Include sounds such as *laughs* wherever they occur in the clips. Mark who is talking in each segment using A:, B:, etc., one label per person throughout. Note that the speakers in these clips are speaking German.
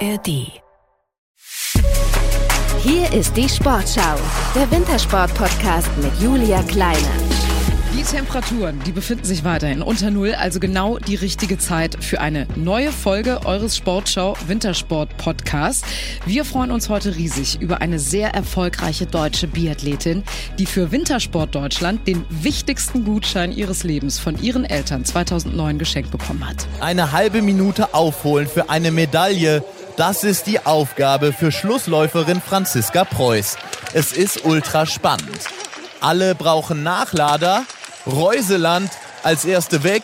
A: ARD. Hier ist die Sportschau, der Wintersport-Podcast mit Julia Kleine.
B: Die Temperaturen, die befinden sich weiterhin unter Null, also genau die richtige Zeit für eine neue Folge eures Sportschau Wintersport Podcasts. Wir freuen uns heute riesig über eine sehr erfolgreiche deutsche Biathletin, die für Wintersport Deutschland den wichtigsten Gutschein ihres Lebens von ihren Eltern 2009 geschenkt bekommen hat.
C: Eine halbe Minute aufholen für eine Medaille. Das ist die Aufgabe für Schlussläuferin Franziska Preuß. Es ist ultra spannend. Alle brauchen Nachlader. Reuseland als erste weg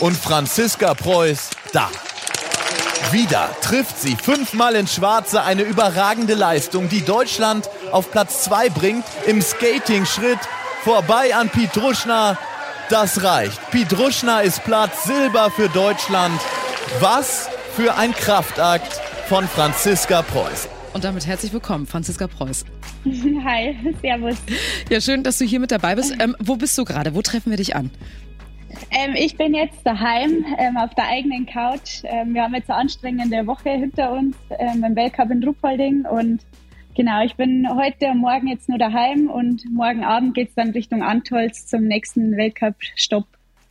C: und Franziska Preuß da. Wieder trifft sie fünfmal in Schwarze eine überragende Leistung, die Deutschland auf Platz zwei bringt im Skating-Schritt vorbei an Pietruschna. Das reicht. Pietruschna ist Platz Silber für Deutschland. Was für ein Kraftakt von Franziska Preuß.
B: Und damit herzlich willkommen, Franziska Preuß. *laughs*
D: Hi, servus.
B: Ja, schön, dass du hier mit dabei bist. Ähm, wo bist du gerade? Wo treffen wir dich an?
D: Ähm, ich bin jetzt daheim ähm, auf der eigenen Couch. Ähm, wir haben jetzt eine anstrengende Woche hinter uns ähm, im Weltcup in Ruppolding und genau, ich bin heute und morgen jetzt nur daheim und morgen Abend geht es dann Richtung Antolz zum nächsten Weltcup-Stopp.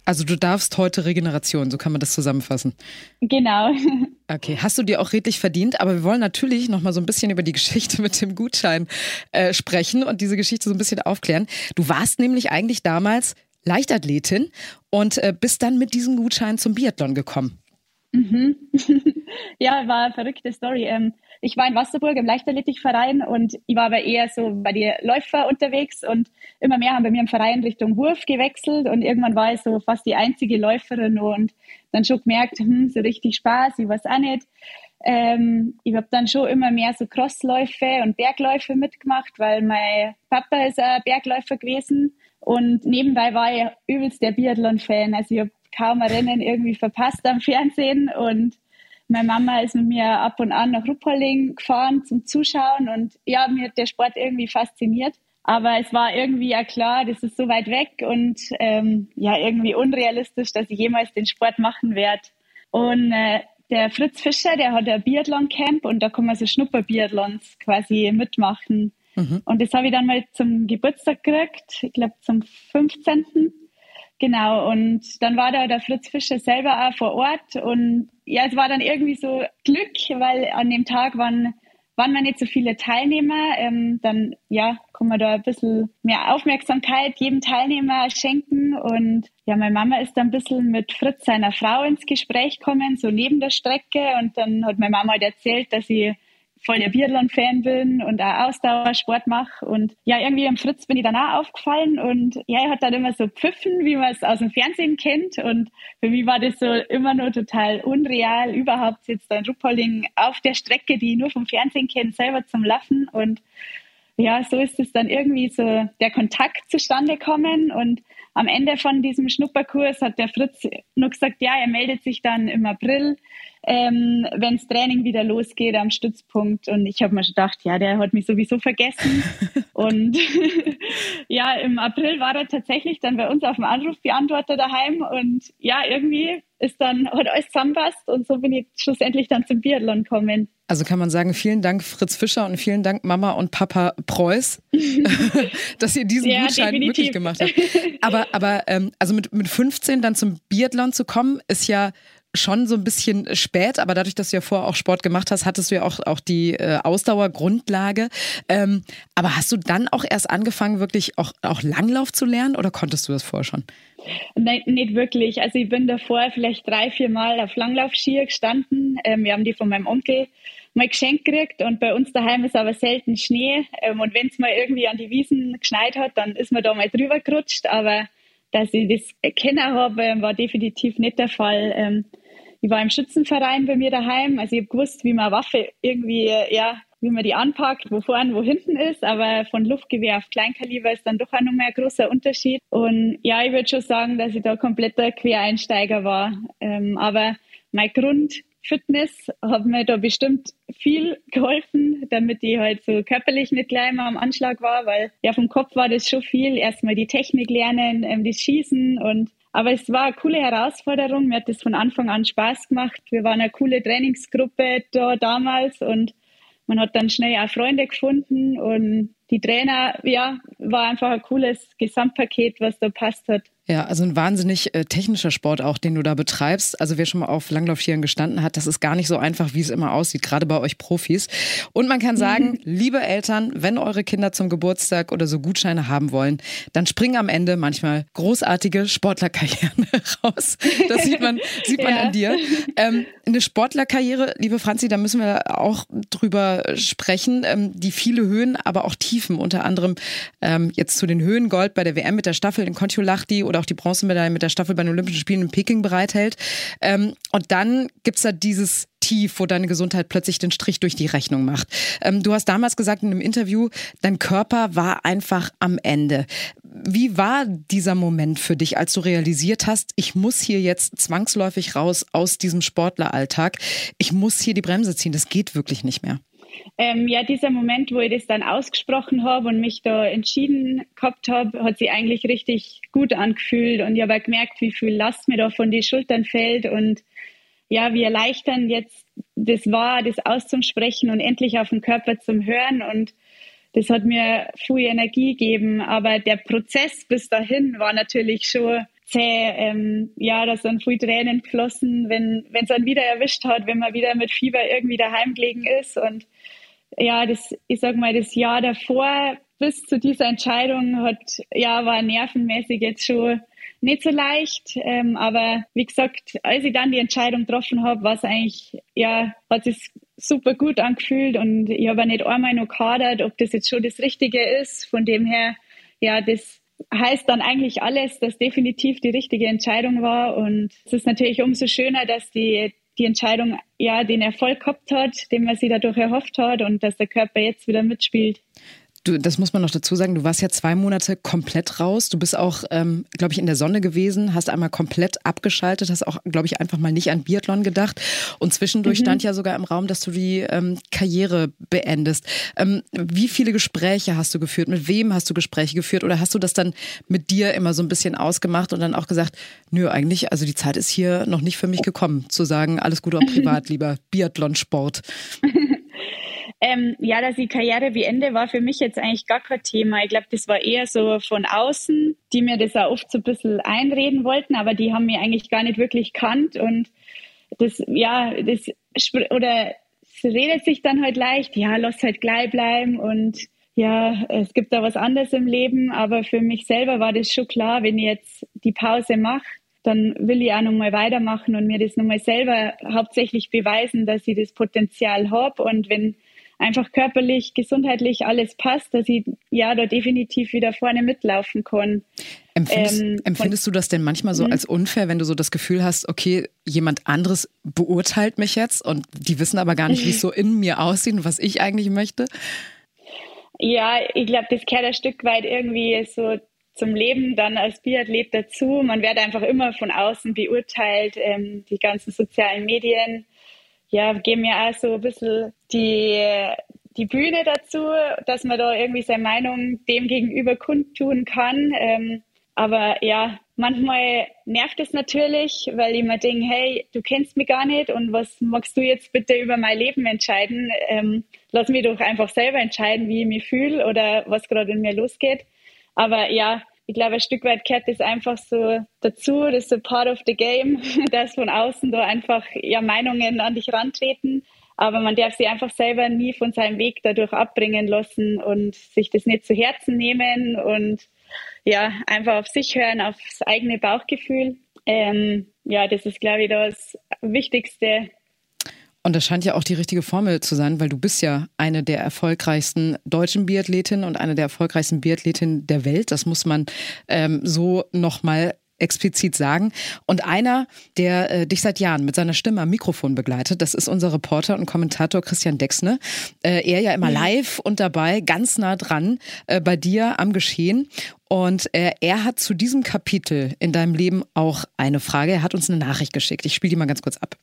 B: Also du darfst heute Regeneration, so kann man das zusammenfassen.
D: Genau. *laughs*
B: Okay, hast du dir auch redlich verdient, aber wir wollen natürlich noch mal so ein bisschen über die Geschichte mit dem Gutschein äh, sprechen und diese Geschichte so ein bisschen aufklären. Du warst nämlich eigentlich damals Leichtathletin und äh, bist dann mit diesem Gutschein zum Biathlon gekommen.
D: Mhm. *laughs* ja, war eine verrückte Story. Ähm, ich war in Wasserburg im Leichtathletikverein und ich war aber eher so bei den Läufer unterwegs und immer mehr haben bei mir im Verein Richtung Wurf gewechselt und irgendwann war ich so fast die einzige Läuferin und dann schon gemerkt, hm, so richtig Spaß, ich weiß auch nicht. Ähm, ich habe dann schon immer mehr so Crossläufe und Bergläufe mitgemacht, weil mein Papa ist ein Bergläufer gewesen und nebenbei war ich übelst der Biathlon-Fan. Also ich habe kaum ein Rennen irgendwie verpasst am Fernsehen und meine Mama ist mit mir ab und an nach Ruppolding gefahren zum Zuschauen und ja, mir hat der Sport irgendwie fasziniert. Aber es war irgendwie ja klar, das ist so weit weg und ähm, ja, irgendwie unrealistisch, dass ich jemals den Sport machen werde. Und äh, der Fritz Fischer, der hat ein Biathlon-Camp und da kann man so Schnupper-Biathlons quasi mitmachen. Mhm. Und das habe ich dann mal zum Geburtstag gekriegt, ich glaube zum 15. Genau, und dann war da der Fritz Fischer selber auch vor Ort und ja, es war dann irgendwie so Glück, weil an dem Tag waren, waren wir nicht so viele Teilnehmer. Ähm, dann ja, kann man da ein bisschen mehr Aufmerksamkeit jedem Teilnehmer schenken. Und ja, meine Mama ist dann ein bisschen mit Fritz, seiner Frau, ins Gespräch gekommen, so neben der Strecke. Und dann hat meine Mama halt erzählt, dass sie voll der Biathlon-Fan bin und auch Ausdauersport mache. Und ja, irgendwie im Fritz bin ich dann auch aufgefallen und ja, er hat dann immer so pfiffen, wie man es aus dem Fernsehen kennt. Und für mich war das so immer nur total unreal, überhaupt jetzt ein Ruppolding auf der Strecke, die ich nur vom Fernsehen kenne, selber zum Laufen. Und ja, so ist es dann irgendwie so der Kontakt zustande gekommen und am Ende von diesem Schnupperkurs hat der Fritz nur gesagt, ja, er meldet sich dann im April, ähm, wenn das Training wieder losgeht am Stützpunkt. Und ich habe mir schon gedacht, ja, der hat mich sowieso vergessen. *laughs* und *laughs* ja, im April war er tatsächlich dann bei uns auf dem Anrufbeantworter daheim. Und ja, irgendwie ist dann, hat alles zusammenpasst und so bin ich schlussendlich dann zum Biathlon gekommen.
B: Also kann man sagen, vielen Dank Fritz Fischer und vielen Dank Mama und Papa Preuß, *laughs* dass ihr diesen ja, Gutschein definitiv. möglich gemacht habt. Aber, aber ähm, also mit, mit 15 dann zum Biathlon zu kommen, ist ja schon so ein bisschen spät, aber dadurch, dass du ja vorher auch Sport gemacht hast, hattest du ja auch, auch die äh, Ausdauergrundlage. Ähm, aber hast du dann auch erst angefangen, wirklich auch, auch Langlauf zu lernen oder konntest du das vorher schon?
D: Nein, nicht wirklich. Also ich bin davor vielleicht drei, vier Mal auf Langlaufskier gestanden. Ähm, wir haben die von meinem Onkel mal geschenkt gekriegt und bei uns daheim ist aber selten Schnee. Ähm, und wenn es mal irgendwie an die Wiesen geschneit hat, dann ist man da mal drüber gerutscht. Aber dass ich das kennen habe, war definitiv nicht der Fall. Ähm, ich war im Schützenverein bei mir daheim, also ich habe gewusst, wie man Waffe irgendwie, ja, wie man die anpackt, wo vorne, wo hinten ist, aber von Luftgewehr auf Kleinkaliber ist dann doch auch nochmal ein großer Unterschied. Und ja, ich würde schon sagen, dass ich da kompletter Quereinsteiger war. Ähm, aber mein Grundfitness hat mir da bestimmt viel geholfen, damit ich halt so körperlich nicht gleich mal am Anschlag war, weil ja vom Kopf war das schon viel. Erstmal die Technik lernen, ähm, das Schießen und aber es war eine coole Herausforderung. Mir hat das von Anfang an Spaß gemacht. Wir waren eine coole Trainingsgruppe da damals und man hat dann schnell auch Freunde gefunden und die Trainer, ja, war einfach ein cooles Gesamtpaket, was da passt hat.
B: Ja, also ein wahnsinnig äh, technischer Sport auch, den du da betreibst. Also wer schon mal auf Langlaufschieren gestanden hat, das ist gar nicht so einfach, wie es immer aussieht, gerade bei euch Profis. Und man kann sagen, mhm. liebe Eltern, wenn eure Kinder zum Geburtstag oder so Gutscheine haben wollen, dann springen am Ende manchmal großartige Sportlerkarrieren *laughs* raus. Das sieht man, sieht man *laughs* ja. an dir. Ähm, eine Sportlerkarriere, liebe Franzi, da müssen wir auch drüber sprechen, ähm, die viele Höhen, aber auch Tiefen, unter anderem ähm, jetzt zu den Höhen Gold bei der WM mit der Staffel in Kontiolahti oder auch die Bronzemedaille mit der Staffel bei den Olympischen Spielen in Peking bereithält. Ähm, und dann gibt es da dieses Tief, wo deine Gesundheit plötzlich den Strich durch die Rechnung macht. Ähm, du hast damals gesagt in einem Interview, dein Körper war einfach am Ende. Wie war dieser Moment für dich, als du realisiert hast, ich muss hier jetzt zwangsläufig raus aus diesem Sportleralltag? Ich muss hier die Bremse ziehen, das geht wirklich nicht mehr.
D: Ähm, ja, dieser Moment, wo ich das dann ausgesprochen habe und mich da entschieden gehabt habe, hat sich eigentlich richtig gut angefühlt. Und ich habe gemerkt, wie viel Last mir da von den Schultern fällt und ja, wie erleichternd jetzt das war, das auszusprechen und endlich auf den Körper zum Hören. Und das hat mir viel Energie gegeben, aber der Prozess bis dahin war natürlich schon zäh. Ähm, ja, da sind viel Tränen geflossen, wenn es dann wieder erwischt hat, wenn man wieder mit Fieber irgendwie daheim gelegen ist und ja, das, ich sag mal, das Jahr davor bis zu dieser Entscheidung hat, ja, war nervenmäßig jetzt schon nicht so leicht. Ähm, aber wie gesagt, als ich dann die Entscheidung getroffen habe, war es eigentlich, ja, hat sich super gut angefühlt und ich habe nicht einmal noch kadert, ob das jetzt schon das Richtige ist. Von dem her, ja, das heißt dann eigentlich alles, dass definitiv die richtige Entscheidung war. Und es ist natürlich umso schöner, dass die die Entscheidung ja den Erfolg gehabt hat, den man sich dadurch erhofft hat und dass der Körper jetzt wieder mitspielt.
B: Du, das muss man noch dazu sagen, du warst ja zwei Monate komplett raus. Du bist auch, ähm, glaube ich, in der Sonne gewesen, hast einmal komplett abgeschaltet, hast auch, glaube ich, einfach mal nicht an Biathlon gedacht. Und zwischendurch mhm. stand ja sogar im Raum, dass du die ähm, Karriere beendest. Ähm, wie viele Gespräche hast du geführt? Mit wem hast du Gespräche geführt? Oder hast du das dann mit dir immer so ein bisschen ausgemacht und dann auch gesagt, nö, eigentlich, also die Zeit ist hier noch nicht für mich gekommen, zu sagen, alles Gute auch privat, *laughs* lieber Biathlon-Sport. *laughs*
D: Ähm, ja, dass die Karriere wie Ende war für mich jetzt eigentlich gar kein Thema. Ich glaube, das war eher so von außen, die mir das auch oft so ein bisschen einreden wollten, aber die haben mich eigentlich gar nicht wirklich kannt und das, ja, das, oder es redet sich dann halt leicht, ja, lass halt gleich bleiben und ja, es gibt da was anderes im Leben, aber für mich selber war das schon klar, wenn ich jetzt die Pause mache, dann will ich auch nochmal weitermachen und mir das nochmal selber hauptsächlich beweisen, dass ich das Potenzial habe. Und wenn einfach körperlich, gesundheitlich alles passt, dass ich ja da definitiv wieder vorne mitlaufen kann.
B: Empfindest, ähm, empfindest du das denn manchmal so mhm. als unfair, wenn du so das Gefühl hast, okay, jemand anderes beurteilt mich jetzt und die wissen aber gar nicht, wie es so in mir aussieht und was ich eigentlich möchte?
D: Ja, ich glaube, das gehört ein Stück weit irgendwie so zum Leben dann als Biathlet dazu. Man wird einfach immer von außen beurteilt, ähm, die ganzen sozialen Medien ja, geben mir auch so ein bisschen die, die Bühne dazu, dass man da irgendwie seine Meinung dem gegenüber kundtun kann. Ähm, aber ja, manchmal nervt es natürlich, weil ich mir denke, hey, du kennst mich gar nicht und was magst du jetzt bitte über mein Leben entscheiden? Ähm, lass mich doch einfach selber entscheiden, wie ich mich fühle oder was gerade in mir losgeht. Aber ja, ich glaube, ein Stück weit gehört das einfach so dazu, das ist so part of the game, *laughs* dass von außen da einfach ja Meinungen an dich rantreten. Aber man darf sie einfach selber nie von seinem Weg dadurch abbringen lassen und sich das nicht zu Herzen nehmen und ja, einfach auf sich hören, aufs eigene Bauchgefühl. Ähm, ja, das ist, glaube ich, das Wichtigste,
B: und das scheint ja auch die richtige Formel zu sein, weil du bist ja eine der erfolgreichsten deutschen Biathletinnen und eine der erfolgreichsten Biathletinnen der Welt. Das muss man ähm, so nochmal explizit sagen. Und einer, der äh, dich seit Jahren mit seiner Stimme am Mikrofon begleitet, das ist unser Reporter und Kommentator Christian Dexne. Äh, er ja immer live und dabei, ganz nah dran äh, bei dir am Geschehen. Und äh, er hat zu diesem Kapitel in deinem Leben auch eine Frage. Er hat uns eine Nachricht geschickt. Ich spiele die mal ganz kurz ab.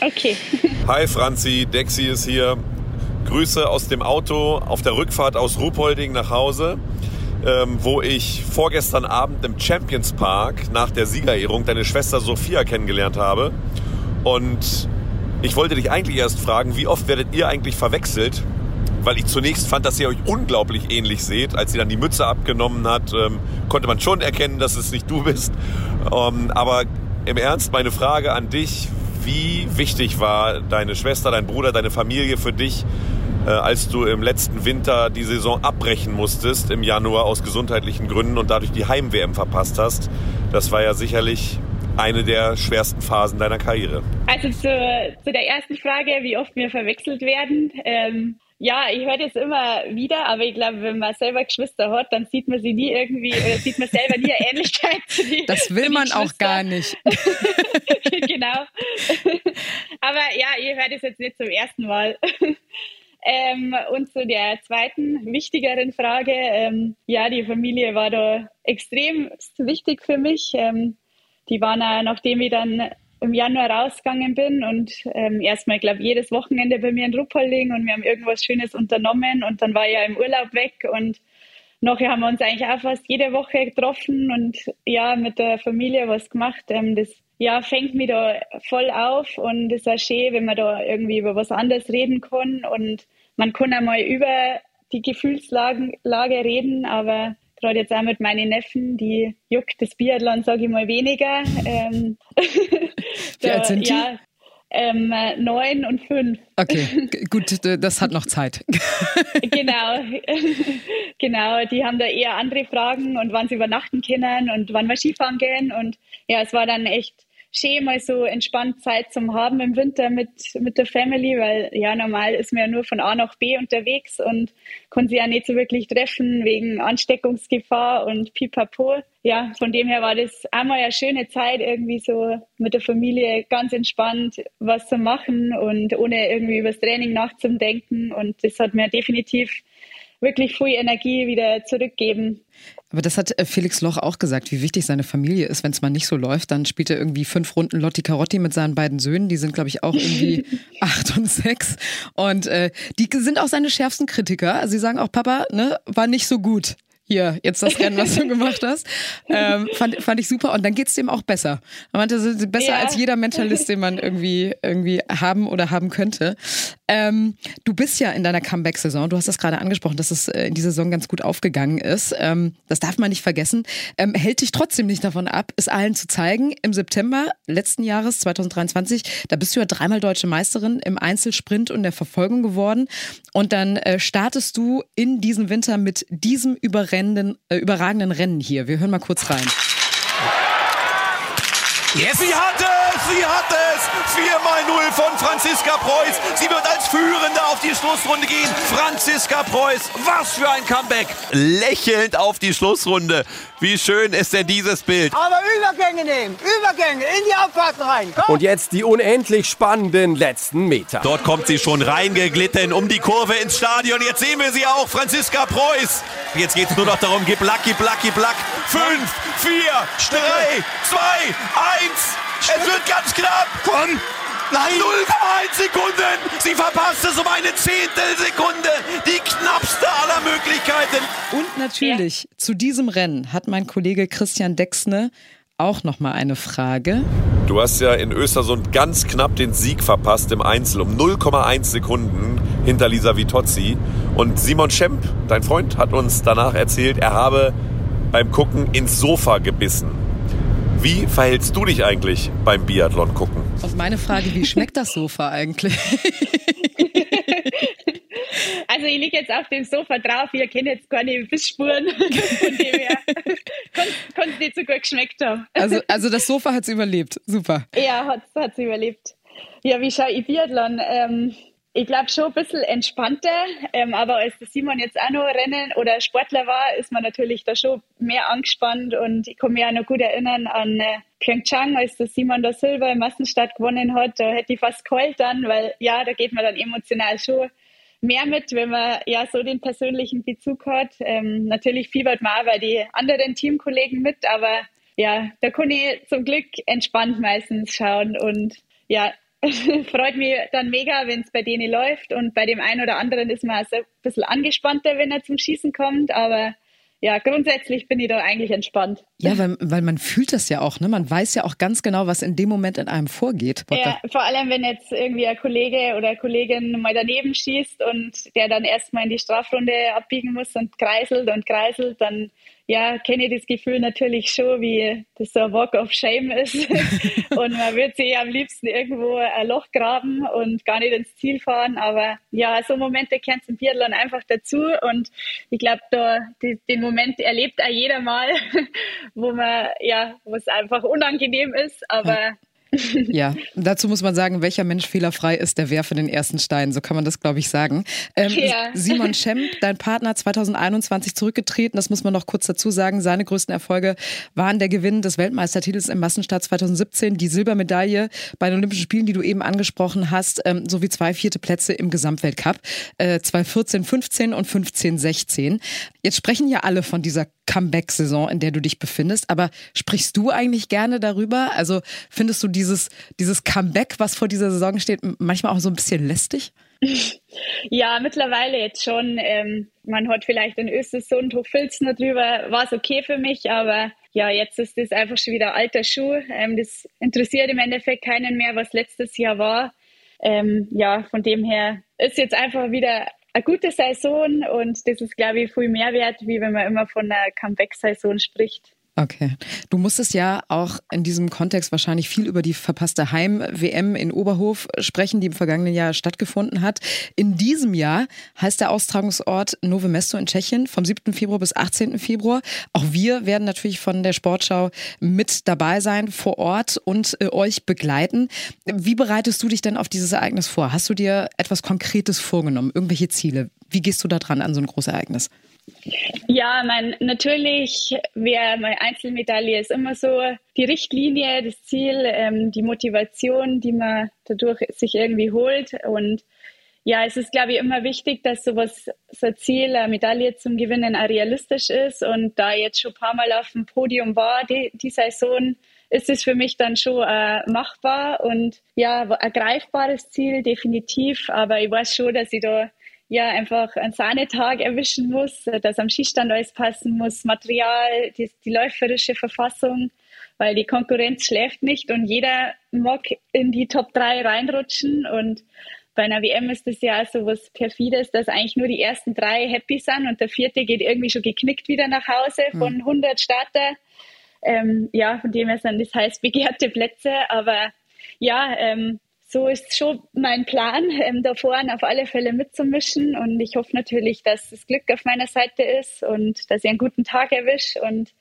D: Okay. *laughs*
E: Hi Franzi, Dexi ist hier. Grüße aus dem Auto auf der Rückfahrt aus Ruhpolding nach Hause. ähm, wo ich vorgestern Abend im Champions Park nach der Siegerehrung deine Schwester Sophia kennengelernt habe. Und ich wollte dich eigentlich erst fragen, wie oft werdet ihr eigentlich verwechselt? Weil ich zunächst fand, dass ihr euch unglaublich ähnlich seht. Als sie dann die Mütze abgenommen hat, ähm, konnte man schon erkennen, dass es nicht du bist. Ähm, aber im Ernst, meine Frage an dich, wie wichtig war deine Schwester, dein Bruder, deine Familie für dich, äh, als du im letzten Winter die Saison abbrechen musstest im Januar aus gesundheitlichen Gründen und dadurch die Heim-WM verpasst hast? Das war ja sicherlich eine der schwersten Phasen deiner Karriere?
D: Also zu, zu der ersten Frage, wie oft wir verwechselt werden. Ähm, ja, ich höre das immer wieder, aber ich glaube, wenn man selber Geschwister hat, dann sieht man sie nie irgendwie, oder sieht man selber nie eine Ähnlichkeit zu
B: die, Das will man auch gar nicht. *laughs* *laughs*
D: genau. aber ja, ich höre das jetzt nicht zum ersten Mal. *laughs* Ähm, und zu der zweiten, wichtigeren Frage, ähm, ja, die Familie war da extrem wichtig für mich. Ähm, die waren auch, nachdem ich dann im Januar rausgegangen bin und ähm, erstmal, glaube ich, jedes Wochenende bei mir in Ruppolding und wir haben irgendwas Schönes unternommen und dann war ich ja im Urlaub weg und nachher haben wir uns eigentlich auch fast jede Woche getroffen und ja, mit der Familie was gemacht. Ähm, das ja, fängt mich da voll auf und es ist auch schön, wenn man da irgendwie über was anderes reden kann und man kann einmal über die Gefühlslage reden, aber gerade jetzt auch mit meinen Neffen, die juckt das Biathlon, sage ich mal, weniger. Ähm, *laughs*
B: Wie alt sind die? Ja,
D: ähm, neun und fünf.
B: Okay, *laughs* gut, das hat noch Zeit. *laughs*
D: genau, genau. Die haben da eher andere Fragen und wann sie übernachten können und wann wir Skifahren gehen. Und ja, es war dann echt schön, mal so entspannt Zeit zum haben im Winter mit, mit der Family, weil ja, normal ist man ja nur von A nach B unterwegs und konnte sie ja nicht so wirklich treffen wegen Ansteckungsgefahr und pipapo. Ja, von dem her war das einmal eine schöne Zeit, irgendwie so mit der Familie ganz entspannt was zu machen und ohne irgendwie übers Training nachzudenken. Und das hat mir definitiv wirklich viel Energie wieder zurückgeben.
B: Aber das hat äh, Felix Loch auch gesagt, wie wichtig seine Familie ist. Wenn es mal nicht so läuft, dann spielt er irgendwie fünf Runden Lotti Carotti mit seinen beiden Söhnen. Die sind, glaube ich, auch irgendwie *laughs* acht und sechs. Und äh, die sind auch seine schärfsten Kritiker. Sie sagen auch, Papa, ne, war nicht so gut hier, jetzt das Rennen, was du *laughs* gemacht hast. Ähm, fand, fand ich super. Und dann geht's dem auch besser. Er meinte, das ist besser ja. als jeder Mentalist, den man irgendwie, irgendwie haben oder haben könnte. Ähm, du bist ja in deiner Comeback-Saison. Du hast das gerade angesprochen, dass es äh, in dieser Saison ganz gut aufgegangen ist. Ähm, das darf man nicht vergessen. Ähm, hält dich trotzdem nicht davon ab, es allen zu zeigen. Im September letzten Jahres, 2023, da bist du ja dreimal deutsche Meisterin im Einzelsprint und der Verfolgung geworden. Und dann äh, startest du in diesen Winter mit diesem überrennenden, äh, überragenden Rennen hier. Wir hören mal kurz rein.
F: Yes. Sie hat es, sie hat es. 4 mal 0 von Franziska Preuß. Sie wird als Führende auf die Schlussrunde gehen. Franziska Preuß, was für ein Comeback. Lächelnd auf die Schlussrunde. Wie schön ist denn dieses Bild?
G: Aber Übergänge nehmen, Übergänge in die Abfahrten rein.
H: Komm. Und jetzt die unendlich spannenden letzten Meter.
F: Dort kommt sie schon reingeglitten um die Kurve ins Stadion. Jetzt sehen wir sie auch, Franziska Preuß. Jetzt geht es nur noch darum, gib Lucky, Lucky, Luck. Fünf, vier, drei, zwei, eins. Es wird ganz knapp.
G: Komm.
F: Nein. 0,1 Sekunden. Sie verpasst es um eine Zehntelsekunde. Die knappste aller Möglichkeiten.
B: Und natürlich ja. zu diesem Rennen hat mein Kollege Christian Dexne auch noch mal eine Frage.
E: Du hast ja in Östersund ganz knapp den Sieg verpasst im Einzel um 0,1 Sekunden hinter Lisa Vitozzi. Und Simon Schemp, dein Freund, hat uns danach erzählt, er habe beim Gucken ins Sofa gebissen. Wie verhältst du dich eigentlich beim Biathlon gucken?
B: Auf meine Frage, wie schmeckt das Sofa eigentlich? *laughs*
D: Also ich liege jetzt auf dem Sofa drauf, ihr kennt jetzt keine Bissspuren, *laughs* von dem her kann es nicht so gut geschmeckt haben.
B: Also, *laughs* also das Sofa hat es überlebt, super.
D: Ja, hat es überlebt. Ja, wie schaue ich Biathlon? Ähm, ich glaube schon ein bisschen entspannter, ähm, aber als der Simon jetzt auch noch Rennen oder Sportler war, ist man natürlich da schon mehr angespannt und ich kann mich auch noch gut erinnern an äh, Pyeongchang, als der Simon da Silber im Massenstart gewonnen hat, da hätte ich fast geheult dann, weil ja, da geht man dann emotional schon mehr mit, wenn man ja so den persönlichen Bezug hat. Ähm, natürlich fiebert man auch bei die anderen Teamkollegen mit, aber ja, da kann ich zum Glück entspannt meistens schauen und ja, *laughs* freut mich dann mega, wenn es bei denen läuft. Und bei dem einen oder anderen ist man also ein bisschen angespannter, wenn er zum Schießen kommt. Aber ja, grundsätzlich bin ich da eigentlich entspannt.
B: Ja, weil, weil man fühlt das ja auch, ne? Man weiß ja auch ganz genau, was in dem Moment in einem vorgeht.
D: Ja, vor allem, wenn jetzt irgendwie ein Kollege oder Kollegin mal daneben schießt und der dann erstmal in die Strafrunde abbiegen muss und kreiselt und kreiselt, dann ja, kenne ich das Gefühl natürlich schon, wie das so ein Walk of Shame ist. *laughs* und man würde sich am liebsten irgendwo ein Loch graben und gar nicht ins Ziel fahren. Aber ja, so Momente kennt im Biathlon einfach dazu. Und ich glaube, da die, den Moment erlebt auch jeder mal, *laughs* wo man, ja, wo es einfach unangenehm ist. Aber ja.
B: Ja, dazu muss man sagen, welcher Mensch fehlerfrei ist, der werfe den ersten Stein. So kann man das, glaube ich, sagen. Ähm, ja. Simon *laughs* Schemp, dein Partner 2021 zurückgetreten. Das muss man noch kurz dazu sagen. Seine größten Erfolge waren der Gewinn des Weltmeistertitels im Massenstart 2017, die Silbermedaille bei den Olympischen Spielen, die du eben angesprochen hast, ähm, sowie zwei vierte Plätze im Gesamtweltcup. Äh, 2014, 15 und 15, 16. Jetzt sprechen ja alle von dieser Comeback-Saison, in der du dich befindest. Aber sprichst du eigentlich gerne darüber? Also findest du dieses, dieses Comeback, was vor dieser Saison steht, manchmal auch so ein bisschen lästig? *laughs*
D: Ja, mittlerweile jetzt schon. Ähm, man hat vielleicht in Östersund Hochfilzen drüber, war es okay für mich, aber ja, jetzt ist das einfach schon wieder alter Schuh. Ähm, das interessiert im Endeffekt keinen mehr, was letztes Jahr war. Ähm, ja, von dem her ist jetzt einfach wieder eine gute Saison und das ist, glaube ich, viel mehr wert, wie wenn man immer von einer Comeback-Saison spricht.
B: Okay. Du musstest ja auch in diesem Kontext wahrscheinlich viel über die verpasste Heim-WM in Oberhof sprechen, die im vergangenen Jahr stattgefunden hat. In diesem Jahr heißt der Austragungsort Nove Mesto in Tschechien vom 7. Februar bis 18. Februar. Auch wir werden natürlich von der Sportschau mit dabei sein vor Ort und äh, euch begleiten. Wie bereitest du dich denn auf dieses Ereignis vor? Hast du dir etwas Konkretes vorgenommen? Irgendwelche Ziele? Wie gehst du da dran an so ein großes Ereignis?
D: Ja, mein, natürlich wäre meine Einzelmedaille ist immer so die Richtlinie, das Ziel, ähm, die Motivation, die man dadurch sich irgendwie holt. Und ja, es ist, glaube ich, immer wichtig, dass sowas, so ein Ziel, eine Medaille zum Gewinnen auch realistisch ist. Und da jetzt schon ein paar Mal auf dem Podium war, die, die Saison, ist es für mich dann schon äh, machbar und ja, ein greifbares Ziel, definitiv. Aber ich weiß schon, dass ich da ja einfach einen Sahnetag erwischen muss, dass am Skistand alles passen muss, Material, die, die läuferische Verfassung, weil die Konkurrenz schläft nicht und jeder mag in die Top 3 reinrutschen und bei einer WM ist das ja so was Perfides, dass eigentlich nur die ersten drei happy sind und der vierte geht irgendwie schon geknickt wieder nach Hause hm. von 100 Starter. Ähm, ja, von dem her sind das heiß begehrte Plätze, aber ja, ähm, so ist schon mein Plan, ähm, da vorne auf alle Fälle mitzumischen. Und ich hoffe natürlich, dass das Glück auf meiner Seite ist und dass ich einen guten Tag erwische. Und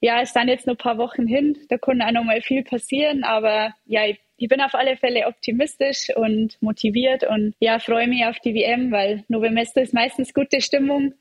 D: ja, es sind jetzt nur ein paar Wochen hin. Da kann auch noch mal viel passieren. Aber ja, ich, ich bin auf alle Fälle optimistisch und motiviert und ja, freue mich auf die WM, weil Novemester ist meistens gute Stimmung.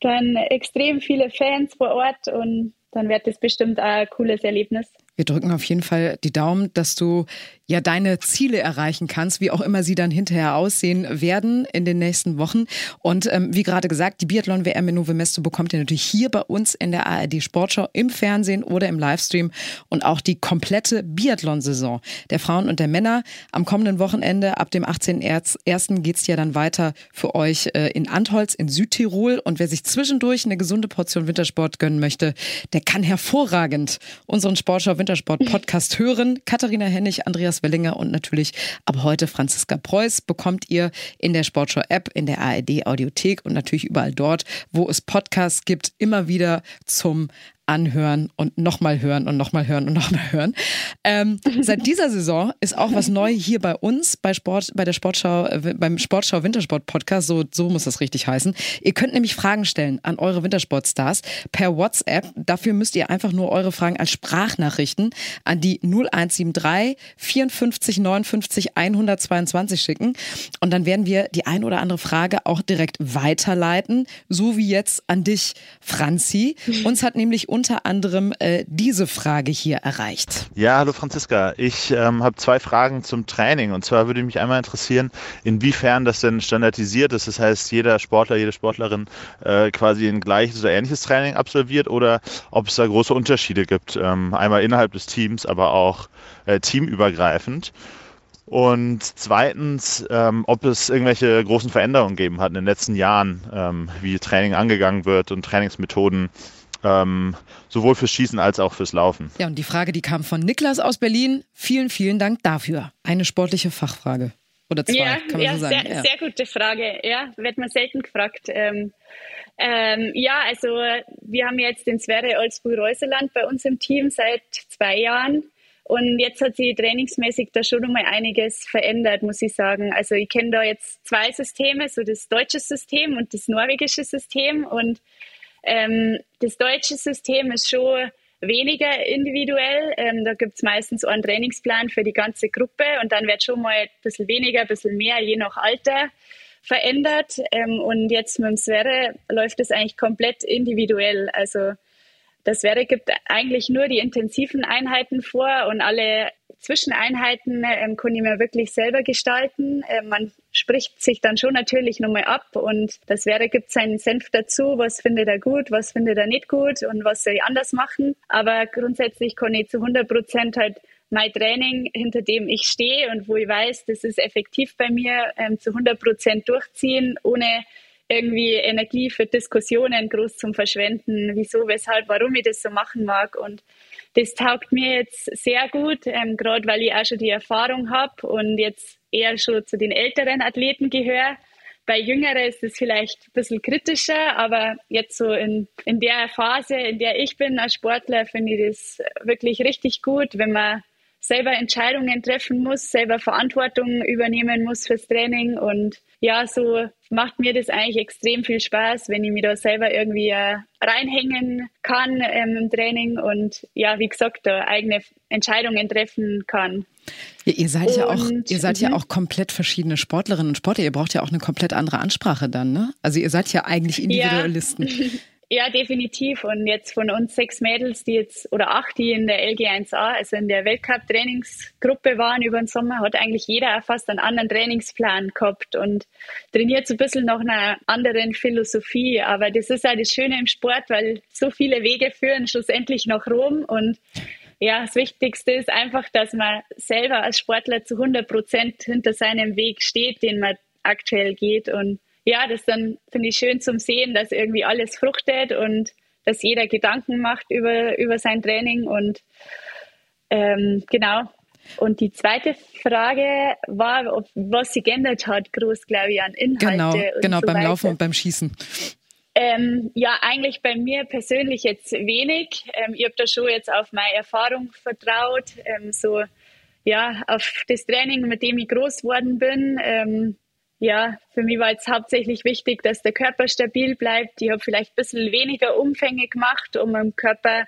D: Dann extrem viele Fans vor Ort und dann wird das bestimmt auch ein cooles Erlebnis.
B: Wir drücken auf jeden Fall die Daumen, dass du ja deine Ziele erreichen kannst, wie auch immer sie dann hinterher aussehen werden in den nächsten Wochen. Und ähm, wie gerade gesagt, die Biathlon-WM in Novemesto bekommt ihr natürlich hier bei uns in der ARD Sportschau im Fernsehen oder im Livestream und auch die komplette Biathlon-Saison der Frauen und der Männer. Am kommenden Wochenende ab dem 18.01. geht es ja dann weiter für euch äh, in Antholz in Südtirol. Und wer sich zwischendurch eine gesunde Portion Wintersport gönnen möchte, der kann hervorragend unseren Sportschau Wintersport Podcast hören. Katharina Hennig, Andreas Wellinger und natürlich ab heute Franziska Preuß bekommt ihr in der Sportschau-App, in der ARD-Audiothek und natürlich überall dort, wo es Podcasts gibt, immer wieder zum anhören und nochmal hören und nochmal hören und *laughs* nochmal hören. Ähm, seit dieser Saison ist auch was neu hier bei uns, bei Sport, bei der Sportschau, äh, beim Sportschau Wintersport Podcast, so, so muss das richtig heißen. Ihr könnt nämlich Fragen stellen an eure Wintersportstars per WhatsApp. Dafür müsst ihr einfach nur eure Fragen als Sprachnachrichten an die 0173 54 59 122 schicken. Und dann werden wir die ein oder andere Frage auch direkt weiterleiten, so wie jetzt an dich, Franzi. Uns hat nämlich unter anderem äh, diese Frage hier erreicht.
I: Ja, hallo Franziska. Ich ähm, habe zwei Fragen zum Training. Und zwar würde mich einmal interessieren, inwiefern das denn standardisiert ist. Das heißt, jeder Sportler, jede Sportlerin äh, quasi ein gleiches oder ähnliches Training absolviert oder ob es da große Unterschiede gibt. Ähm, einmal innerhalb des Teams, aber auch äh, teamübergreifend. Und zweitens, ähm, ob es irgendwelche großen Veränderungen gegeben hat in den letzten Jahren, ähm, wie Training angegangen wird und Trainingsmethoden, ähm, sowohl fürs Schießen als auch fürs Laufen.
B: Ja, und die Frage, die kam von Niklas aus Berlin. Vielen, vielen Dank dafür. Eine sportliche Fachfrage. Oder zwei,
D: ja,
B: kann man
D: ja,
B: so sagen.
D: Sehr, ja, sehr gute Frage. Ja, wird man selten gefragt. Ähm, ähm, ja, also wir haben jetzt den Sverre Olsburg-Reuseland bei uns im Team seit zwei Jahren. Und jetzt hat sich trainingsmäßig da schon mal einiges verändert, muss ich sagen. Also ich kenne da jetzt zwei Systeme, so das deutsche System und das norwegische System. Und ähm, das deutsche System ist schon weniger individuell. Ähm, da gibt es meistens einen Trainingsplan für die ganze Gruppe und dann wird schon mal ein bisschen weniger, ein bisschen mehr, je nach Alter verändert. Ähm, und jetzt mit dem Sverre läuft es eigentlich komplett individuell. Also das wäre, gibt eigentlich nur die intensiven Einheiten vor und alle Zwischeneinheiten ähm, kann ich mir wirklich selber gestalten. Äh, man spricht sich dann schon natürlich nochmal ab und das wäre, gibt seinen Senf dazu, was findet er gut, was findet er nicht gut und was soll ich anders machen. Aber grundsätzlich kann ich zu 100 Prozent halt mein Training, hinter dem ich stehe und wo ich weiß, das ist effektiv bei mir, ähm, zu 100 Prozent durchziehen, ohne irgendwie Energie für Diskussionen groß zum Verschwenden, wieso, weshalb, warum ich das so machen mag. Und das taugt mir jetzt sehr gut, ähm, gerade weil ich auch schon die Erfahrung habe und jetzt eher schon zu den älteren Athleten gehöre. Bei Jüngeren ist es vielleicht ein bisschen kritischer, aber jetzt so in, in der Phase, in der ich bin als Sportler, finde ich das wirklich richtig gut, wenn man selber Entscheidungen treffen muss, selber Verantwortung übernehmen muss fürs Training. Und ja, so macht mir das eigentlich extrem viel Spaß, wenn ich mich da selber irgendwie äh, reinhängen kann ähm, im Training und ja, wie gesagt, da eigene Entscheidungen treffen kann.
B: Ja, ihr seid und, ja auch, ihr seid ja mhm. auch komplett verschiedene Sportlerinnen und Sportler. Ihr braucht ja auch eine komplett andere Ansprache dann, ne? Also ihr seid ja eigentlich Individualisten.
D: Ja. *laughs* Ja, definitiv. Und jetzt von uns sechs Mädels, die jetzt, oder acht, die in der LG1A, also in der Weltcup-Trainingsgruppe waren über den Sommer, hat eigentlich jeder fast einen anderen Trainingsplan gehabt und trainiert so ein bisschen nach einer anderen Philosophie. Aber das ist auch das Schöne im Sport, weil so viele Wege führen schlussendlich nach Rom und ja, das Wichtigste ist einfach, dass man selber als Sportler zu 100 Prozent hinter seinem Weg steht, den man aktuell geht und ja, das dann finde ich schön zum Sehen, dass irgendwie alles fruchtet und dass jeder Gedanken macht über, über sein Training und ähm, genau. Und die zweite Frage war, was sie geändert hat, groß, glaube ich, an Inhalte.
B: Genau, genau
D: so
B: beim
D: weiter.
B: Laufen und beim Schießen.
D: Ähm, ja, eigentlich bei mir persönlich jetzt wenig. Ähm, ich habe da schon jetzt auf meine Erfahrung vertraut, ähm, so ja, auf das Training, mit dem ich groß geworden bin. Ja, für mich war jetzt hauptsächlich wichtig, dass der Körper stabil bleibt. Ich habe vielleicht ein bisschen weniger Umfänge gemacht, um meinem Körper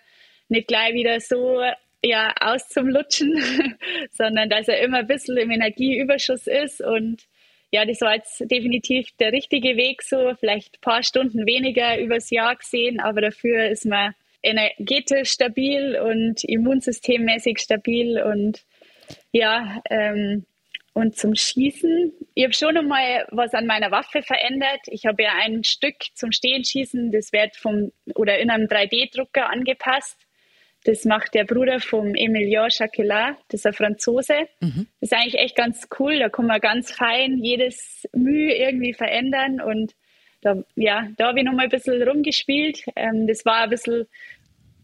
D: nicht gleich wieder so ja, auszumlutschen, *laughs* sondern dass er immer ein bisschen im Energieüberschuss ist. Und ja, das war jetzt definitiv der richtige Weg so. Vielleicht ein paar Stunden weniger übers Jahr gesehen, aber dafür ist man energetisch stabil und immunsystemmäßig stabil und ja, ähm, und zum Schießen, ich habe schon einmal was an meiner Waffe verändert. Ich habe ja ein Stück zum Stehenschießen, das wird vom oder in einem 3D-Drucker angepasst. Das macht der Bruder vom Emilien Jacquelat, das ist ein Franzose. Mhm. Das ist eigentlich echt ganz cool. Da kann man ganz fein jedes Mühe irgendwie verändern. Und da, ja, da habe ich nochmal ein bisschen rumgespielt. Ähm, das war ein bisschen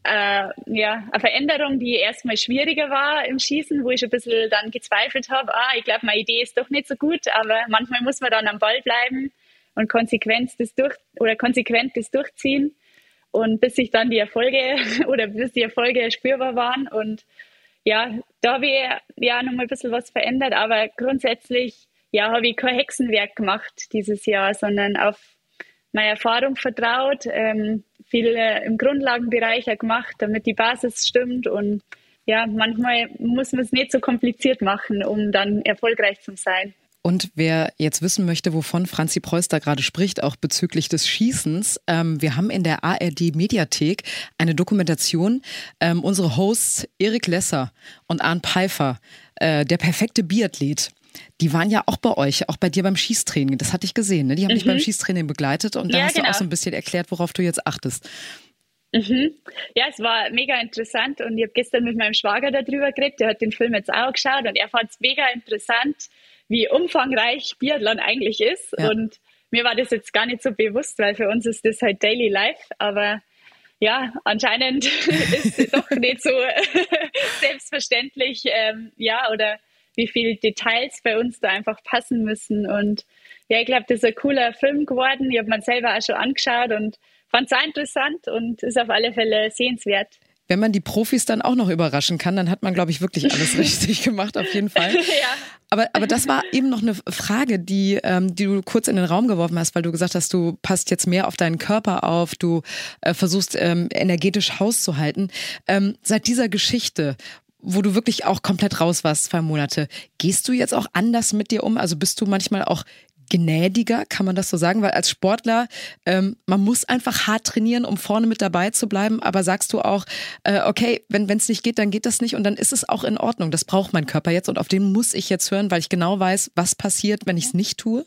D: äh, ja, eine Veränderung, die erstmal schwieriger war im Schießen, wo ich ein bisschen dann gezweifelt habe, ah, ich glaube, meine Idee ist doch nicht so gut, aber manchmal muss man dann am Ball bleiben und konsequent das durch oder konsequent das durchziehen. Und bis sich dann die Erfolge *laughs* oder bis die Erfolge spürbar waren. Und ja, da habe ich ja nochmal ein bisschen was verändert, aber grundsätzlich ja, habe ich kein Hexenwerk gemacht dieses Jahr, sondern auf meine Erfahrung vertraut. Ähm, viel äh, im Grundlagenbereich gemacht, damit die Basis stimmt und ja, manchmal muss man es nicht so kompliziert machen, um dann erfolgreich zu sein.
B: Und wer jetzt wissen möchte, wovon Franzi Preuß da gerade spricht, auch bezüglich des Schießens, ähm, wir haben in der ARD Mediathek eine Dokumentation. Ähm, unsere Hosts Erik Lesser und Arndt Pfeiffer, äh, der perfekte Biathlet, die waren ja auch bei euch, auch bei dir beim Schießtraining. Das hatte ich gesehen. Ne? Die haben mhm. dich beim Schießtraining begleitet und da ja, hast genau. du auch genau. so ein bisschen erklärt, worauf du jetzt achtest.
D: Mhm. Ja, es war mega interessant und ich habe gestern mit meinem Schwager darüber geredet, der hat den Film jetzt auch geschaut und er fand es mega interessant, wie umfangreich Biathlon eigentlich ist ja. und mir war das jetzt gar nicht so bewusst, weil für uns ist das halt Daily Life, aber ja, anscheinend *laughs* ist es doch nicht so *laughs* selbstverständlich, ähm, ja, oder wie viele Details bei uns da einfach passen müssen und ja, ich glaube, das ist ein cooler Film geworden. Ich habe mir selber auch schon angeschaut und fand es interessant und ist auf alle Fälle sehenswert.
B: Wenn man die Profis dann auch noch überraschen kann, dann hat man, glaube ich, wirklich alles *laughs* richtig gemacht, auf jeden Fall. *laughs* ja. Aber, aber das war eben noch eine Frage, die, ähm, die du kurz in den Raum geworfen hast, weil du gesagt hast, du passt jetzt mehr auf deinen Körper auf, du äh, versuchst ähm, energetisch Haus zu halten. Ähm, seit dieser Geschichte, wo du wirklich auch komplett raus warst, zwei Monate, gehst du jetzt auch anders mit dir um? Also bist du manchmal auch gnädiger, kann man das so sagen? Weil als Sportler, ähm, man muss einfach hart trainieren, um vorne mit dabei zu bleiben. Aber sagst du auch, äh, okay, wenn es nicht geht, dann geht das nicht und dann ist es auch in Ordnung. Das braucht mein Körper jetzt und auf den muss ich jetzt hören, weil ich genau weiß, was passiert, wenn ich es nicht tue?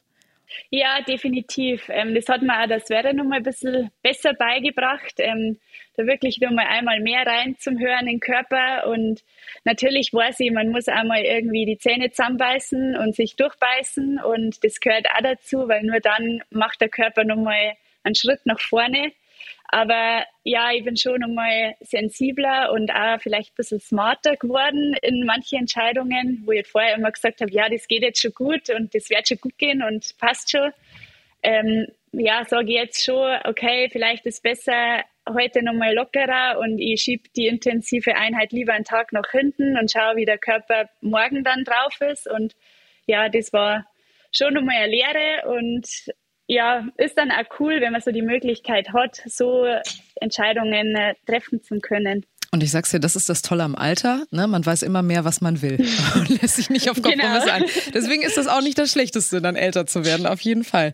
D: Ja, definitiv. Ähm, das hat mir auch das Werder noch mal ein bisschen besser beigebracht, ähm, da wirklich noch mal einmal mehr rein zum Hören in den Körper. Und natürlich weiß ich, man muss einmal irgendwie die Zähne zusammenbeißen und sich durchbeißen. Und das gehört auch dazu, weil nur dann macht der Körper noch mal einen Schritt nach vorne. Aber ja, ich bin schon einmal sensibler und auch vielleicht ein bisschen smarter geworden in manchen Entscheidungen, wo ich vorher immer gesagt habe, ja, das geht jetzt schon gut und das wird schon gut gehen und passt schon. Ähm, ja, sage ich jetzt schon, okay, vielleicht ist besser heute nochmal lockerer und ich schiebe die intensive Einheit lieber einen Tag nach hinten und schaue, wie der Körper morgen dann drauf ist. Und ja, das war schon nochmal eine Lehre und ja, ist dann auch cool, wenn man so die Möglichkeit hat, so Entscheidungen äh, treffen zu können.
B: Und ich sag's dir, das ist das Tolle am Alter. Ne? Man weiß immer mehr, was man will *laughs* und lässt sich nicht auf Kompromisse genau. ein. Deswegen ist das auch nicht das Schlechteste, dann älter zu werden, auf jeden Fall.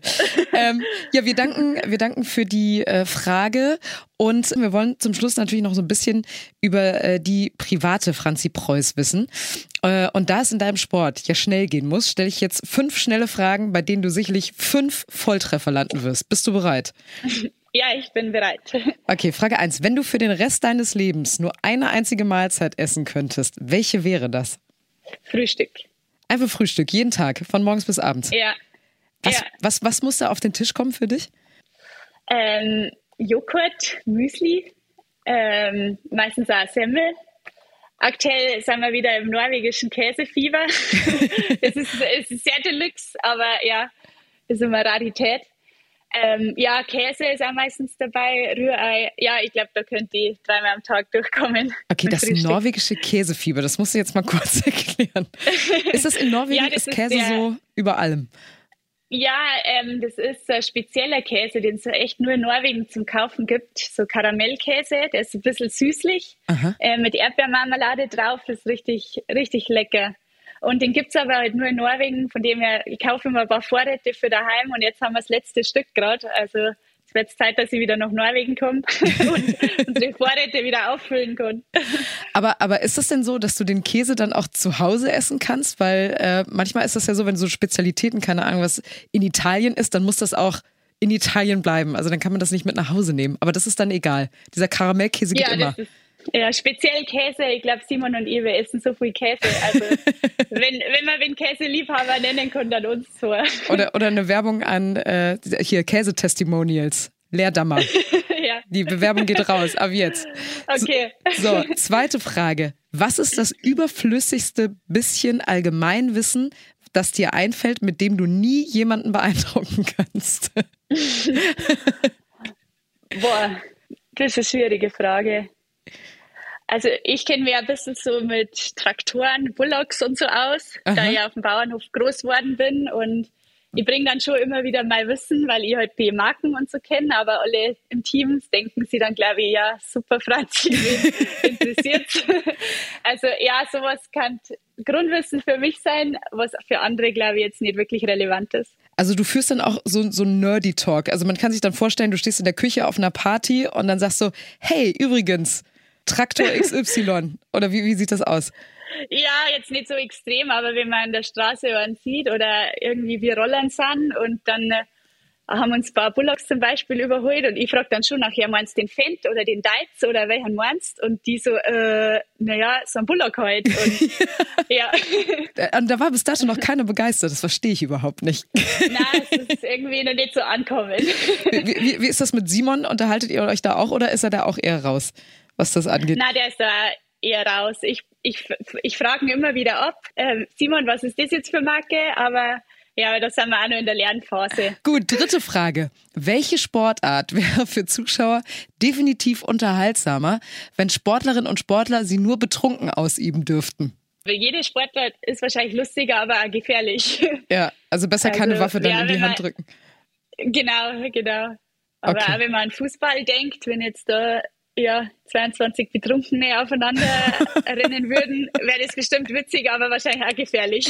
B: Ähm, ja, wir danken, wir danken für die äh, Frage und wir wollen zum Schluss natürlich noch so ein bisschen über äh, die private Franzi Preuß wissen. Äh, und da es in deinem Sport ja schnell gehen muss, stelle ich jetzt fünf schnelle Fragen, bei denen du sicherlich fünf Volltreffer landen wirst. Bist du bereit? *laughs*
D: Ja, ich bin bereit. *laughs*
B: Okay, Frage 1. Wenn du für den Rest deines Lebens nur eine einzige Mahlzeit essen könntest, welche wäre das?
D: Frühstück.
B: Einfach Frühstück, jeden Tag, von morgens bis abends.
D: Ja.
B: Was,
D: ja.
B: was, was muss da auf den Tisch kommen für dich?
D: Ähm, Joghurt, Müsli, ähm, meistens auch Semmel. Aktuell sind wir wieder im norwegischen Käsefieber. *laughs* es, ist, es ist sehr deluxe, aber ja, ist immer Rarität. Ähm, ja, Käse ist auch meistens dabei, Rührei. Ja, ich glaube, da könnt ihr dreimal am Tag durchkommen.
B: Okay, das Frühstück. norwegische Käsefieber, das musst du jetzt mal *laughs* kurz erklären. Ist das in Norwegen, ja, das ist Käse ist so über allem?
D: Ja, ähm, das ist ein spezieller Käse, den es echt nur in Norwegen zum Kaufen gibt. So Karamellkäse, der ist ein bisschen süßlich, äh, mit Erdbeermarmelade drauf, das ist richtig, richtig lecker. Und den gibt es aber halt nur in Norwegen, von dem her, ich kaufe immer ein paar Vorräte für daheim und jetzt haben wir das letzte Stück gerade. Also es wird Zeit, dass ich wieder nach Norwegen komme *laughs* und unsere Vorräte wieder auffüllen kann.
B: Aber, aber ist das denn so, dass du den Käse dann auch zu Hause essen kannst? Weil äh, manchmal ist das ja so, wenn so Spezialitäten, keine Ahnung, was in Italien ist, dann muss das auch in Italien bleiben. Also dann kann man das nicht mit nach Hause nehmen. Aber das ist dann egal. Dieser Karamellkäse geht ja, immer.
D: Ist, ja, speziell Käse. Ich glaube, Simon und ich, wir essen so viel Käse. Also, *laughs* wenn, wenn man den Käseliebhaber nennen kann, dann uns so.
B: Oder, oder eine Werbung an äh, hier Käse-Testimonials. Leerdammer. *laughs* ja. Die Bewerbung geht raus, ab jetzt.
D: Okay.
B: So, zweite Frage. Was ist das überflüssigste bisschen Allgemeinwissen, das dir einfällt, mit dem du nie jemanden beeindrucken kannst? *laughs*
D: Boah, das ist eine schwierige Frage. Also ich kenne mich ein bisschen so mit Traktoren, Bullocks und so aus, Aha. da ich auf dem Bauernhof groß geworden bin und ich bringe dann schon immer wieder mein Wissen, weil ich halt die Marken und so kenne, aber alle im Team denken sie dann, glaube ich, ja, super Franzi, *laughs* interessiert. also ja, sowas kann Grundwissen für mich sein, was für andere, glaube ich, jetzt nicht wirklich relevant ist.
B: Also du führst dann auch so, so einen Nerdy Talk. Also man kann sich dann vorstellen, du stehst in der Küche auf einer Party und dann sagst du, hey, übrigens, Traktor *laughs* XY. Oder wie, wie sieht das aus?
D: Ja, jetzt nicht so extrem, aber wenn man an der Straße einen sieht oder irgendwie wir rollern sind und dann äh, haben uns ein paar Bullocks zum Beispiel überholt und ich frage dann schon nachher, meinst du den Fendt oder den Deiz oder welchen meinst? Und die so, äh, naja, so ein Bullock halt. *laughs* Und, ja. *laughs*
B: Und da war bis dato noch keiner begeistert, das verstehe ich überhaupt nicht.
D: Nein, es ist irgendwie noch nicht so ankommen.
B: Wie, wie, wie ist das mit Simon? Unterhaltet ihr euch da auch oder ist er da auch eher raus, was das angeht?
D: Na, der ist da eher raus. Ich, ich, ich frage ihn immer wieder ab, äh, Simon, was ist das jetzt für Marke? Aber ja, das haben wir auch noch in der Lernphase.
B: Gut, dritte Frage. Welche Sportart *laughs* wäre für Zuschauer definitiv unterhaltsamer, wenn Sportlerinnen und Sportler sie nur betrunken ausüben dürften?
D: Jede Sportart ist wahrscheinlich lustiger, aber auch gefährlich. *laughs*
B: Ja, also besser also, keine Waffe dann ja, in die Hand drücken.
D: Genau, genau. Aber okay. auch wenn man an Fußball denkt, wenn jetzt da ja, 22 Betrunkene aufeinander *laughs* rennen würden, wäre das bestimmt witzig, aber wahrscheinlich auch gefährlich.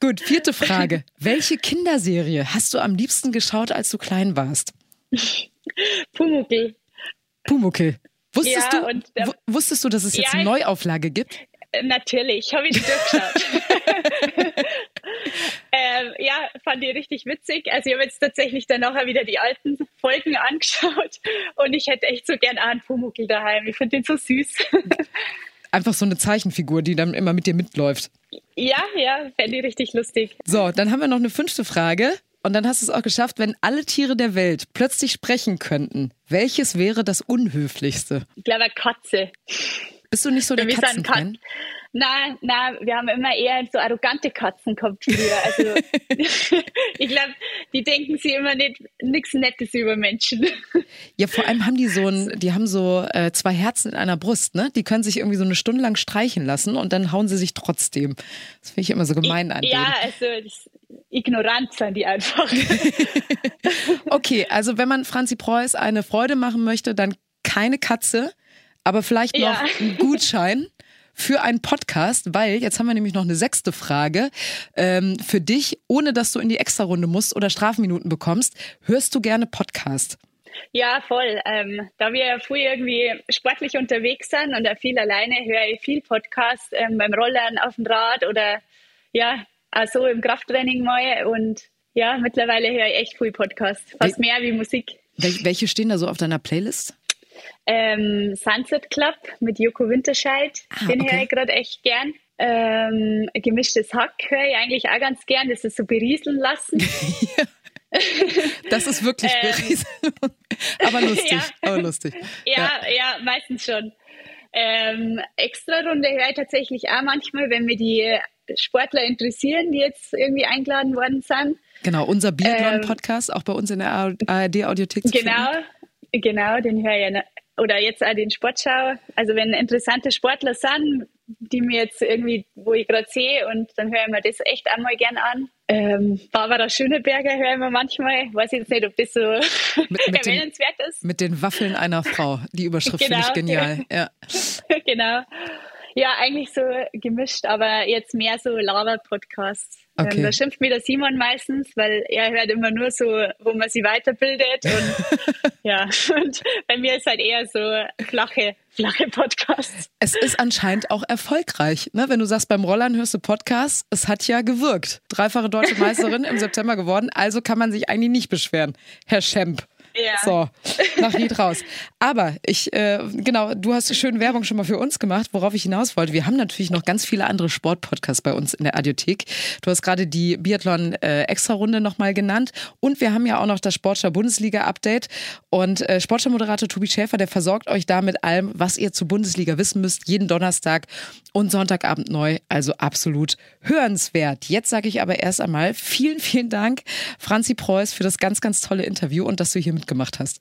B: Gut, vierte Frage. Welche Kinderserie hast du am liebsten geschaut, als du klein warst?
D: Pumuckel.
B: Pumuckel. Wusstest, ja, du, der, wusstest du, dass es jetzt ja, eine Neuauflage gibt?
D: Natürlich, habe ich durchgeschaut. *laughs* ja, fand ich richtig witzig. Also ich habe jetzt tatsächlich dann nachher wieder die alten Folgen angeschaut und ich hätte echt so gern einen Pumuckl daheim. Ich finde den so süß. *laughs*
B: Einfach so eine Zeichenfigur, die dann immer mit dir mitläuft.
D: Ja, ja, fände ich richtig lustig.
B: So, dann haben wir noch eine fünfte Frage. Und dann hast du es auch geschafft, wenn alle Tiere der Welt plötzlich sprechen könnten. Welches wäre das Unhöflichste?
D: Ich glaube, Katze.
B: Bist du nicht so der Katzenfan?
D: Nein, nein, wir haben immer eher so arrogante Katzen gehabt früher. Also *laughs* ich glaube, die denken sie immer nicht nichts Nettes über Menschen.
B: Ja, vor allem haben die so ein, die haben so äh, zwei Herzen in einer Brust, ne? Die können sich irgendwie so eine Stunde lang streichen lassen und dann hauen sie sich trotzdem. Das finde ich immer so gemein an
D: Ja, also das, ignorant sind die einfach. *laughs*
B: okay, also wenn man Franzi Preuß eine Freude machen möchte, dann keine Katze, aber vielleicht noch ja. einen Gutschein für einen Podcast, weil jetzt haben wir nämlich noch eine sechste Frage ähm, für dich, ohne dass du in die Extrarunde musst oder Strafminuten bekommst. Hörst du gerne Podcast?
D: Ja, voll. Ähm, da wir früher irgendwie sportlich unterwegs sind und viel alleine, höre ich viel Podcast ähm, beim Rollern auf dem Rad oder ja, also im Krafttraining mal. Und ja, mittlerweile höre ich echt viel Podcast. Fast Wel mehr wie Musik.
B: Welche stehen da so auf deiner Playlist?
D: Ähm, Sunset Club mit Joko Winterscheid, ah, den okay. höre ich gerade echt gern. Ähm, gemischtes Hack höre ich eigentlich auch ganz gern, das ist so berieseln lassen. *laughs*
B: das ist wirklich ähm, berieseln. aber lustig, *laughs* ja. aber lustig.
D: Ja, ja, ja meistens schon. Ähm, Extra-Runde höre ich tatsächlich auch manchmal, wenn mir die Sportler interessieren, die jetzt irgendwie eingeladen worden sind.
B: Genau, unser Biathlon-Podcast, ähm, auch bei uns in der ARD-Audiothek.
D: Genau, genau, den höre ich ja oder jetzt auch den Sportschau. Also wenn interessante Sportler sind, die mir jetzt irgendwie, wo ich gerade sehe und dann höre ich mir das echt einmal gern an. Ähm, Barbara Schöneberger höre ich mir manchmal. Weiß jetzt nicht, ob das so mit, mit *laughs* erwähnenswert
B: den,
D: ist.
B: Mit den Waffeln einer Frau. Die Überschrift genau. finde ich genial. Ja. *laughs*
D: genau. Ja, eigentlich so gemischt, aber jetzt mehr so Laber-Podcasts. Ähm, okay. Da schimpft mir der Simon meistens, weil er hört immer nur so, wo man sie weiterbildet. Und *laughs* ja, und bei mir ist halt eher so flache, flache Podcasts.
B: Es ist anscheinend auch erfolgreich. Ne? Wenn du sagst, beim Rollern hörst du Podcasts, es hat ja gewirkt. Dreifache deutsche Meisterin im September geworden, also kann man sich eigentlich nicht beschweren, Herr Schemp. Ja. So, nach Lied raus. Aber ich, äh, genau, du hast schön Werbung schon mal für uns gemacht, worauf ich hinaus wollte. Wir haben natürlich noch ganz viele andere Sportpodcasts bei uns in der Audiothek. Du hast gerade die Biathlon-Extra-Runde äh, nochmal genannt. Und wir haben ja auch noch das Sportschau-Bundesliga-Update. Und äh, Sportschau-Moderator Tobi Schäfer, der versorgt euch da mit allem, was ihr zur Bundesliga wissen müsst, jeden Donnerstag und Sonntagabend neu. Also absolut hörenswert. Jetzt sage ich aber erst einmal vielen, vielen Dank, Franzi Preuß, für das ganz, ganz tolle Interview und dass du hier mitgemacht hast.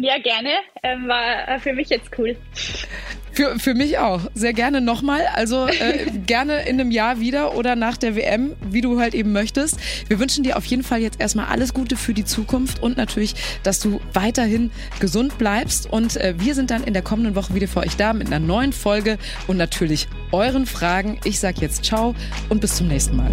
D: Ja, gerne. Ähm, war für mich jetzt cool.
B: Für, für mich auch. Sehr gerne nochmal. Also äh, *laughs* gerne in einem Jahr wieder oder nach der WM, wie du halt eben möchtest. Wir wünschen dir auf jeden Fall jetzt erstmal alles Gute für die Zukunft und natürlich, dass du weiterhin gesund bleibst. Und äh, wir sind dann in der kommenden Woche wieder für euch da mit einer neuen Folge und natürlich euren Fragen. Ich sage jetzt ciao und bis zum nächsten Mal.